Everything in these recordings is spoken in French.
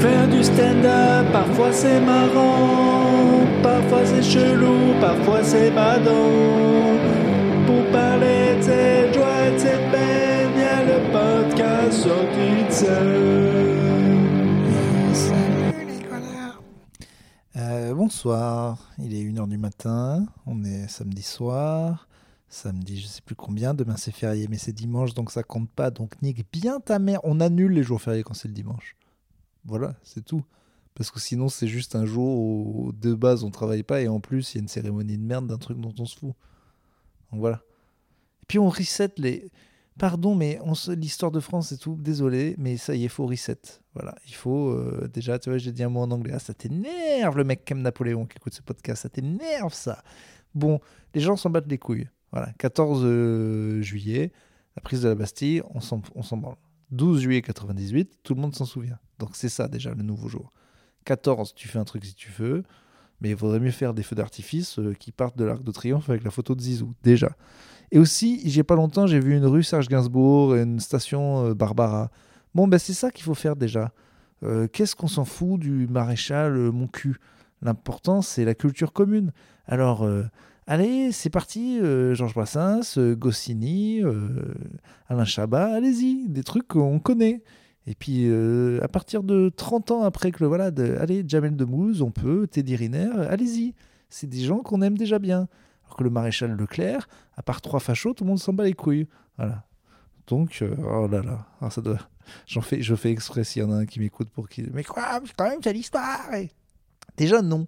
Faire du stand-up, parfois c'est marrant, parfois c'est chelou, parfois c'est badant. Pour parler de cette joie, de cette peine, y a le podcast sorti de Euh, Bonsoir, il est 1h du matin, on est samedi soir, samedi je sais plus combien, demain c'est férié mais c'est dimanche donc ça compte pas, donc nique bien ta mère, on annule les jours fériés quand c'est le dimanche. Voilà, c'est tout. Parce que sinon c'est juste un jour où de base on travaille pas et en plus il y a une cérémonie de merde d'un truc dont on se fout. Donc voilà. Et puis on reset les... Pardon, mais on se- l'histoire de France et tout, désolé, mais ça y est, faut reset. Voilà, il faut euh, déjà, tu vois, j'ai dit un mot en anglais. Ah, ça t'énerve le mec comme Napoléon qui écoute ce podcast, ça t'énerve ça. Bon, les gens s'en battent les couilles. Voilà, 14 euh, juillet, la prise de la Bastille, on s'en branle. 12 juillet 98, tout le monde s'en souvient. Donc c'est ça déjà le nouveau jour. 14, tu fais un truc si tu veux, mais il vaudrait mieux faire des feux d'artifice euh, qui partent de l'Arc de Triomphe avec la photo de Zizou, déjà. Et aussi, j'ai pas longtemps, j'ai vu une rue Serge Gainsbourg et une station euh, Barbara. Bon, ben c'est ça qu'il faut faire déjà. Euh, Qu'est-ce qu'on s'en fout du maréchal mon cul? L'important, c'est la culture commune. Alors, allez, c'est parti, Georges Brassens, Goscinny, Alain Chabat, allez-y, des trucs qu'on connaît. Et puis, euh, à partir de 30 ans après que le voilà, allez, Jamel Debbouze, on peut, Teddy Riner, allez-y. C'est des gens qu'on aime déjà bien. Alors que le maréchal Leclerc, à part trois fachos, tout le monde s'en bat les couilles. Voilà. Donc, euh, oh là là, Ah, ça doit... J'en fais, je fais exprès s'il y en a un qui m'écoute pour qu'il. Mais quoi, quand même, c'est l'histoire. et- Déjà non,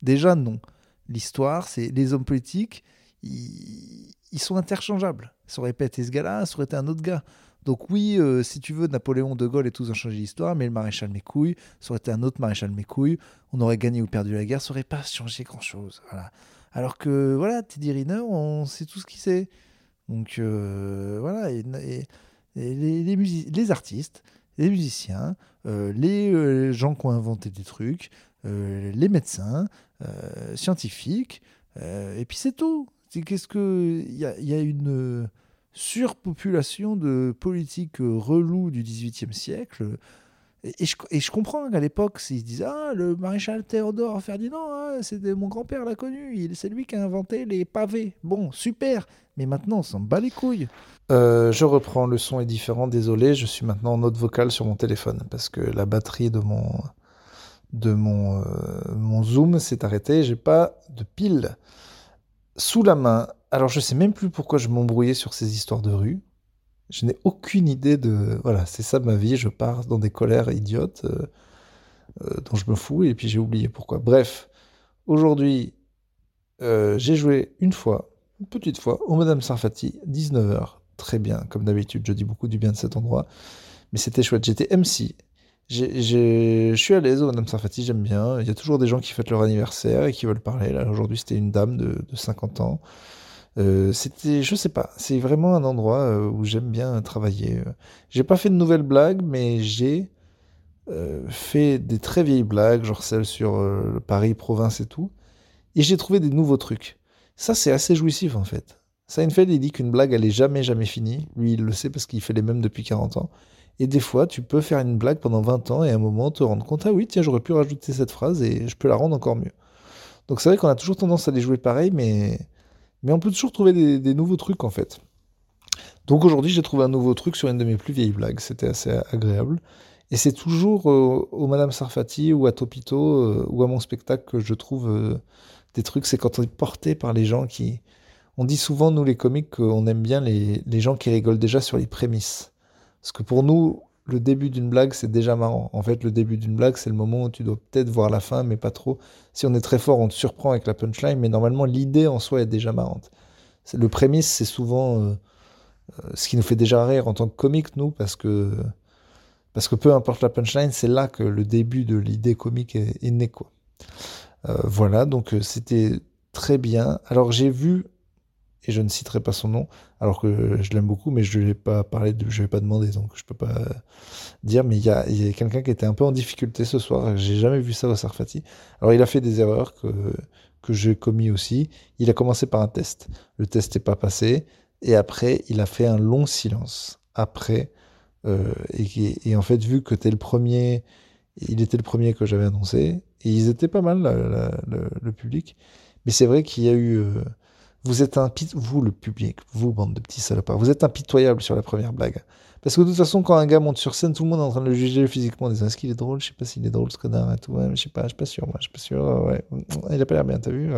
déjà non. L'histoire, c'est les hommes politiques, ils, ils sont interchangeables. Ça aurait pas été ce gars-là, ça aurait été un autre gars. Donc oui, euh, si tu veux, Napoléon, De Gaulle et tous ont changé l'histoire, mais le maréchal Mécouille, ça aurait été un autre maréchal Mécouille, on aurait gagné ou perdu la guerre, ça aurait pas changé grand-chose. Voilà. Alors que voilà, Teddy Riner, on sait tout ce qu'il sait. Donc euh, voilà, et, les, les, artistes, les musiciens, euh, les gens qui ont inventé des trucs, les médecins, scientifiques, et puis c'est tout. Qu'est-ce que il y a, y a une surpopulation de politiques euh, relous du XVIIIe siècle. Et, je, comprends qu'à l'époque, ils se disent Ah, le maréchal Théodore Ferdinand, hein, c'était mon grand-père l'a connu, c'est lui qui a inventé les pavés. Bon, super, mais maintenant on s'en bat les couilles. Euh, je reprends, le son est différent, désolé, je suis maintenant en note vocale sur mon téléphone parce que la batterie de mon, de mon, euh, mon zoom s'est arrêtée, j'ai pas de pile sous la main. Alors je sais même plus pourquoi je m'embrouillais sur ces histoires de rue. Je n'ai aucune idée de... Voilà, c'est ça ma vie, je pars dans des colères idiotes euh, euh, dont je me fous et puis j'ai oublié pourquoi. Bref, aujourd'hui, euh, j'ai joué une fois, une petite fois, au Madame Sarfati, 19h. Très bien, comme d'habitude, je dis beaucoup du bien de cet endroit. Mais c'était chouette, j'étais MC. Je suis à l'aise au Madame Sarfati, j'aime bien. Il y a toujours des gens qui fêtent leur anniversaire et qui veulent parler. Là, aujourd'hui, c'était une dame de, de 50 ans. Euh, c'était, je sais pas, c'est vraiment un endroit euh, où j'aime bien travailler. J'ai pas fait de nouvelles blagues, mais j'ai euh, fait des très vieilles blagues, genre celles sur euh, Paris, province et tout. Et j'ai trouvé des nouveaux trucs. Ça, c'est assez jouissif en fait. Seinfeld, il dit qu'une blague, elle est jamais, jamais finie. Lui, il le sait parce qu'il fait les mêmes depuis 40 ans. Et des fois, tu peux faire une blague pendant 20 ans et à un moment te rendre compte, ah oui, tiens, j'aurais pu rajouter cette phrase et je peux la rendre encore mieux. Donc c'est vrai qu'on a toujours tendance à les jouer pareil, mais, on peut toujours trouver des, des nouveaux trucs en fait. Donc aujourd'hui, j'ai trouvé un nouveau truc sur une de mes plus vieilles blagues. C'était assez agréable. Et c'est toujours euh, au Madame Sarfati ou à Topito euh, ou à mon spectacle que je trouve euh, des trucs. C'est quand on est porté par les gens qui. On dit souvent, nous les comiques, qu'on aime bien les, les gens qui rigolent déjà sur les prémices. Parce que pour nous, le début d'une blague, c'est déjà marrant. En fait, le début d'une blague, c'est le moment où tu dois peut-être voir la fin, mais pas trop. Si on est très fort, on te surprend avec la punchline, mais normalement, l'idée en soi est déjà marrante. Le prémisse, c'est souvent euh, euh, ce qui nous fait déjà rire en tant que comique, nous, parce que, parce que peu importe la punchline, c'est là que le début de l'idée comique est, né. Euh, voilà, donc c'était très bien. Alors j'ai vu, et je ne citerai pas son nom, alors que je l'aime beaucoup, mais je ne lui ai pas parlé, je lui ai pas demandé, donc je peux pas dire, mais il y a, quelqu'un qui était un peu en difficulté ce soir, j'ai jamais vu ça au Sarfati. Alors il a fait des erreurs que, que j'ai commis aussi. Il a commencé par un test. Le test n'est pas passé, et après il a fait un long silence. Après, euh, et en fait, vu que tu es le premier Il était le premier que j'avais annoncé. Et ils étaient pas mal, le, public. Mais c'est vrai qu'il y a eu. Euh, vous êtes un. Vous, le public, vous, bande de petits salopards, vous êtes impitoyable sur la première blague. Parce que de toute façon, quand un gars monte sur scène, tout le monde est en train de le juger physiquement en disant Est-ce qu'il est drôle? Je sais pas s'il est drôle ce connard et tout. Ouais, je sais pas, je suis pas sûr, je suis pas sûr. Ouais. Il a pas l'air bien, t'as vu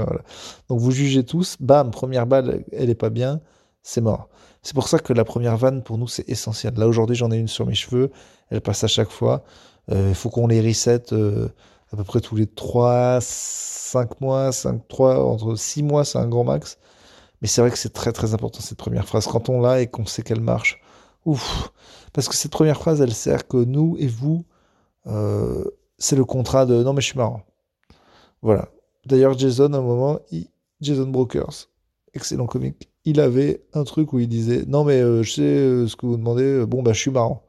Donc vous jugez tous, bam, première balle, elle est pas bien, c'est mort. C'est pour ça que la première vanne, pour nous, c'est essentiel. Là, aujourd'hui, j'en ai une sur mes cheveux, elle passe à chaque fois. Euh, il faut qu'on les reset euh, à peu près tous les 3, 5 mois, 5, 3, entre 6 mois, c'est un grand max. Mais c'est vrai que c'est très très important cette première phrase. Quand on l'a et qu'on sait qu'elle marche, ouf. Parce que cette première phrase, elle sert que nous et vous, euh, c'est le contrat de non mais je suis marrant. Voilà. D'ailleurs, Jason, à un moment, Jason Brokers, excellent comique, il avait un truc où il disait non mais euh, je sais euh, ce que vous demandez, bon bah je suis marrant.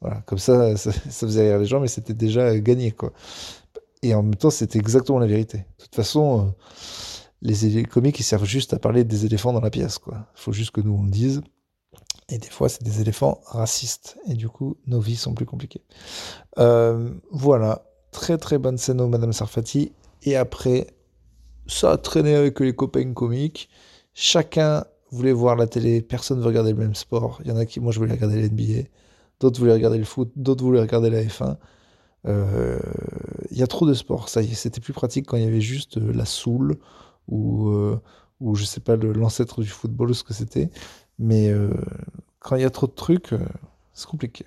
Voilà, comme ça, ça, faisait rire les gens, mais c'était déjà gagné quoi. Et en même temps, c'était exactement la vérité. De toute façon, les comiques ils servent juste à parler des éléphants dans la pièce quoi. Il faut juste que nous on le dise. Et des fois, c'est des éléphants racistes. Et du coup, nos vies sont plus compliquées. Euh, voilà. Très très bonne scène au Madame Sarfati. Et après, ça a traîné avec les copains comiques. Chacun voulait voir la télé. Personne ne veut regarder le même sport. Il y en a qui, moi, je voulais regarder l'NBA. D'autres voulaient regarder le foot. D'autres voulaient regarder la F1. Euh, il y a trop de sports. C'était plus pratique quand il y avait juste euh, la soule ou, ou je sais pas, l'ancêtre du football, ce que c'était. Mais euh, quand il y a trop de trucs, euh, c'est compliqué.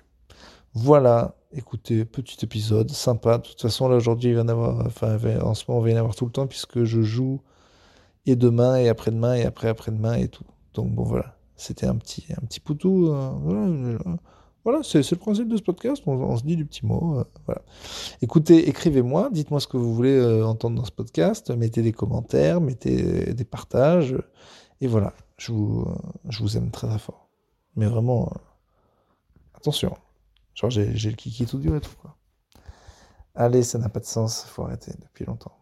Voilà, écoutez, petit épisode, sympa. De toute façon, là aujourd'hui, il va en avoir, enfin, en ce moment, il va y en avoir tout le temps puisque je joue et demain et après-demain et après après-demain et tout. Donc bon, voilà, c'était un petit, un petit poutou. Euh, voilà, c'est le principe de ce podcast. On, se dit du petit mot. voilà. Écoutez, écrivez-moi, dites-moi ce que vous voulez entendre dans ce podcast. Mettez des commentaires, mettez des partages. Et voilà, je vous, je vous aime très très fort. Mais vraiment, euh, attention. Genre, j'ai le kiki tout dur et tout. Allez, ça n'a pas de sens, faut arrêter depuis longtemps.